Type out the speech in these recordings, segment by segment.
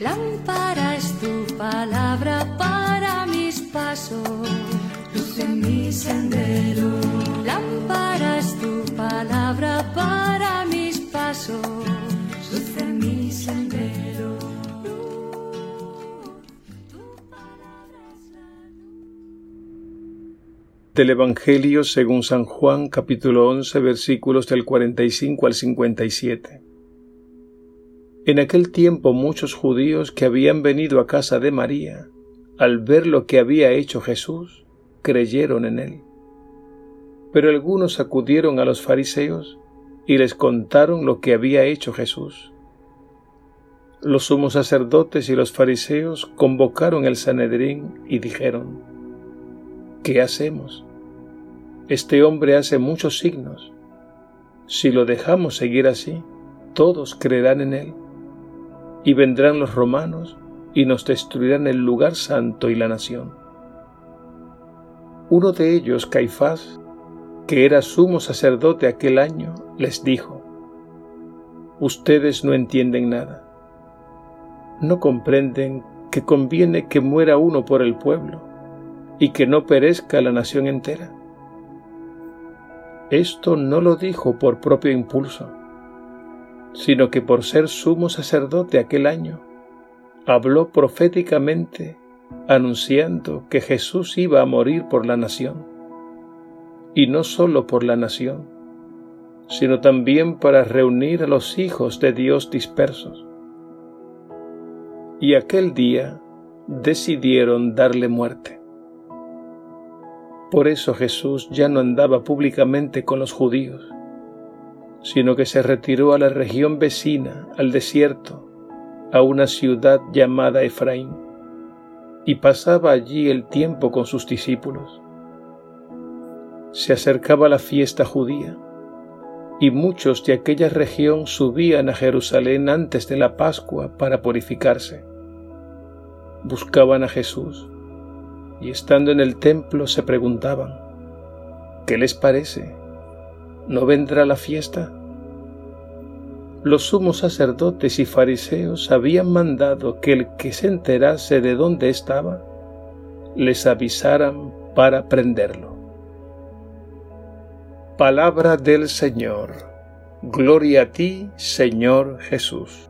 Lámpara es tu palabra para mis pasos, luz en mi sendero. Lámpara es tu palabra para mis pasos, luz en mi sendero. Del Evangelio según San Juan capítulo 11 versículos del 45 al 57. En aquel tiempo muchos judíos que habían venido a casa de María, al ver lo que había hecho Jesús, creyeron en él. Pero algunos acudieron a los fariseos y les contaron lo que había hecho Jesús. Los sumos sacerdotes y los fariseos convocaron el Sanedrín y dijeron, ¿Qué hacemos? Este hombre hace muchos signos. Si lo dejamos seguir así, todos creerán en él y vendrán los romanos y nos destruirán el lugar santo y la nación. Uno de ellos, Caifás, que era sumo sacerdote aquel año, les dijo, Ustedes no entienden nada. No comprenden que conviene que muera uno por el pueblo y que no perezca la nación entera. Esto no lo dijo por propio impulso sino que por ser sumo sacerdote aquel año, habló proféticamente anunciando que Jesús iba a morir por la nación, y no solo por la nación, sino también para reunir a los hijos de Dios dispersos. Y aquel día decidieron darle muerte. Por eso Jesús ya no andaba públicamente con los judíos, sino que se retiró a la región vecina, al desierto, a una ciudad llamada Efraín, y pasaba allí el tiempo con sus discípulos. Se acercaba la fiesta judía, y muchos de aquella región subían a Jerusalén antes de la Pascua para purificarse. Buscaban a Jesús, y estando en el templo se preguntaban, ¿qué les parece? ¿No vendrá la fiesta? Los sumos sacerdotes y fariseos habían mandado que el que se enterase de dónde estaba, les avisaran para prenderlo. Palabra del Señor. Gloria a ti, Señor Jesús.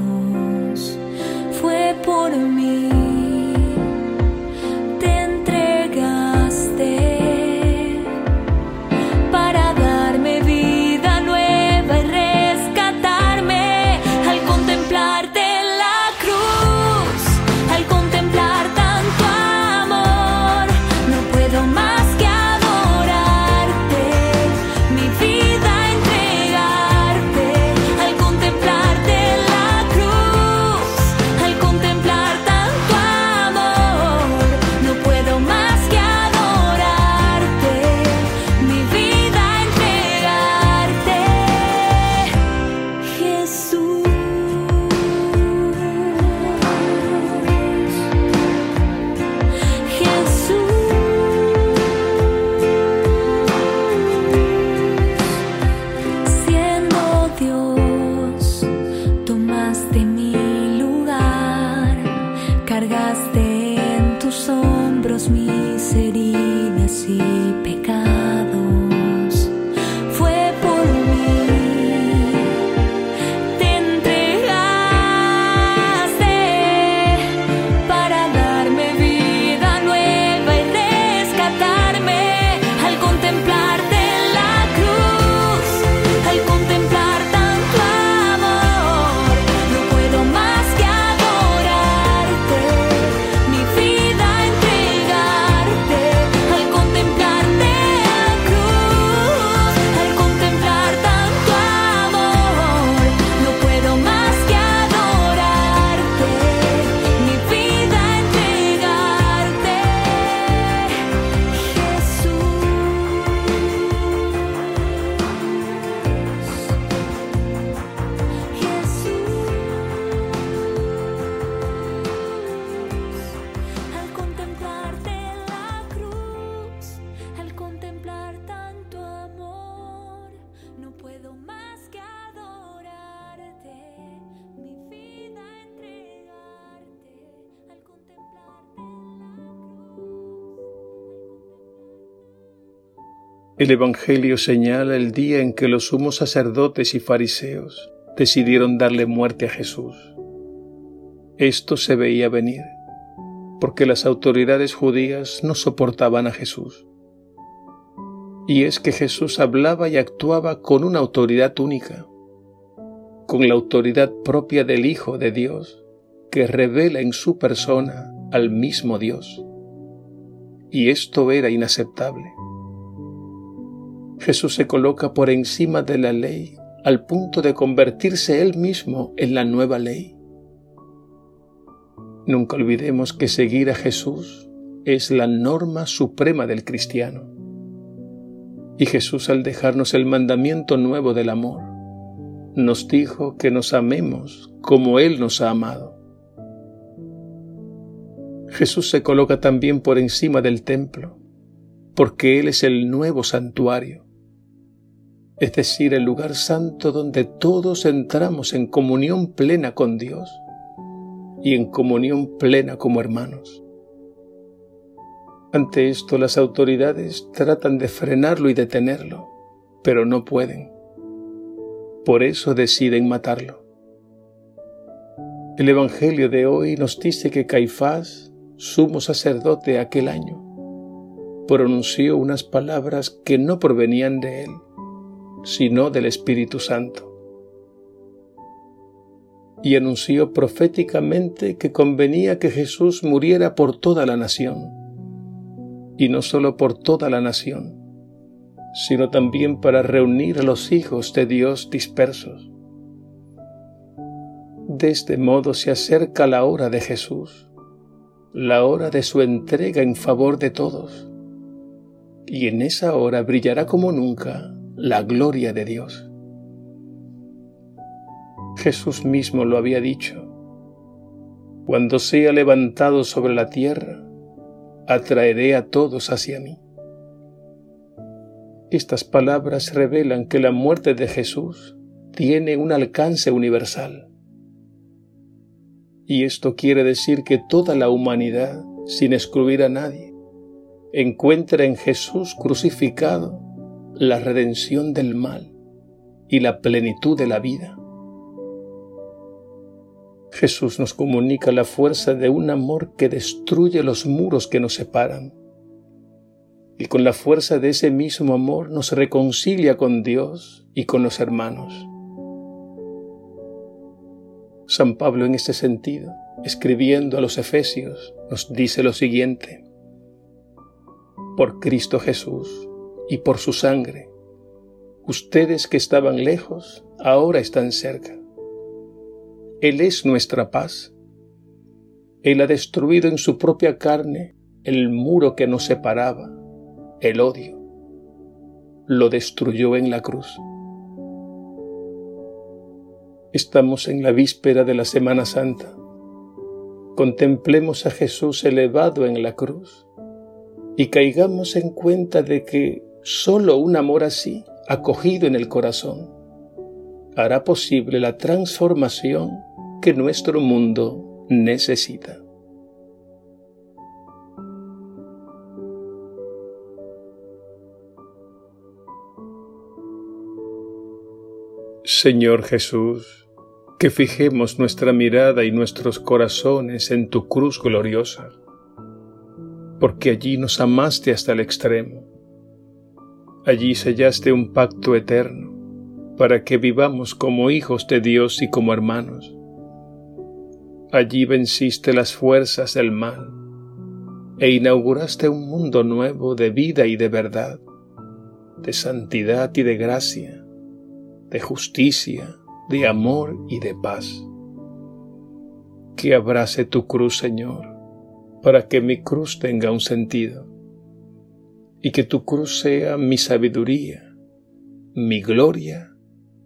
El Evangelio señala el día en que los sumos sacerdotes y fariseos decidieron darle muerte a Jesús. Esto se veía venir, porque las autoridades judías no soportaban a Jesús. Y es que Jesús hablaba y actuaba con una autoridad única, con la autoridad propia del Hijo de Dios, que revela en su persona al mismo Dios. Y esto era inaceptable. Jesús se coloca por encima de la ley al punto de convertirse él mismo en la nueva ley. Nunca olvidemos que seguir a Jesús es la norma suprema del cristiano. Y Jesús al dejarnos el mandamiento nuevo del amor, nos dijo que nos amemos como Él nos ha amado. Jesús se coloca también por encima del templo, porque Él es el nuevo santuario, es decir, el lugar santo donde todos entramos en comunión plena con Dios y en comunión plena como hermanos. Ante esto las autoridades tratan de frenarlo y detenerlo, pero no pueden. Por eso deciden matarlo. El Evangelio de hoy nos dice que Caifás, sumo sacerdote aquel año, pronunció unas palabras que no provenían de él, sino del Espíritu Santo. Y anunció proféticamente que convenía que Jesús muriera por toda la nación, y no solo por toda la nación, sino también para reunir a los hijos de Dios dispersos. De este modo se acerca la hora de Jesús, la hora de su entrega en favor de todos, y en esa hora brillará como nunca la gloria de Dios. Jesús mismo lo había dicho, cuando sea levantado sobre la tierra, atraeré a todos hacia mí. Estas palabras revelan que la muerte de Jesús tiene un alcance universal. Y esto quiere decir que toda la humanidad, sin excluir a nadie, encuentra en Jesús crucificado la redención del mal y la plenitud de la vida. Jesús nos comunica la fuerza de un amor que destruye los muros que nos separan y con la fuerza de ese mismo amor nos reconcilia con Dios y con los hermanos. San Pablo en este sentido, escribiendo a los Efesios, nos dice lo siguiente, por Cristo Jesús y por su sangre, ustedes que estaban lejos, ahora están cerca. Él es nuestra paz. Él ha destruido en su propia carne el muro que nos separaba el odio, lo destruyó en la cruz. Estamos en la víspera de la Semana Santa. Contemplemos a Jesús elevado en la cruz y caigamos en cuenta de que solo un amor así, acogido en el corazón, hará posible la transformación que nuestro mundo necesita. Señor Jesús, que fijemos nuestra mirada y nuestros corazones en tu cruz gloriosa, porque allí nos amaste hasta el extremo. Allí sellaste un pacto eterno para que vivamos como hijos de Dios y como hermanos. Allí venciste las fuerzas del mal e inauguraste un mundo nuevo de vida y de verdad, de santidad y de gracia de justicia, de amor y de paz. Que abrace tu cruz, Señor, para que mi cruz tenga un sentido, y que tu cruz sea mi sabiduría, mi gloria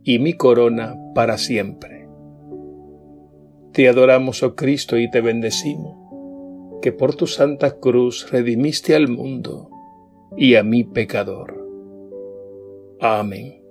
y mi corona para siempre. Te adoramos, oh Cristo, y te bendecimos, que por tu santa cruz redimiste al mundo y a mi pecador. Amén.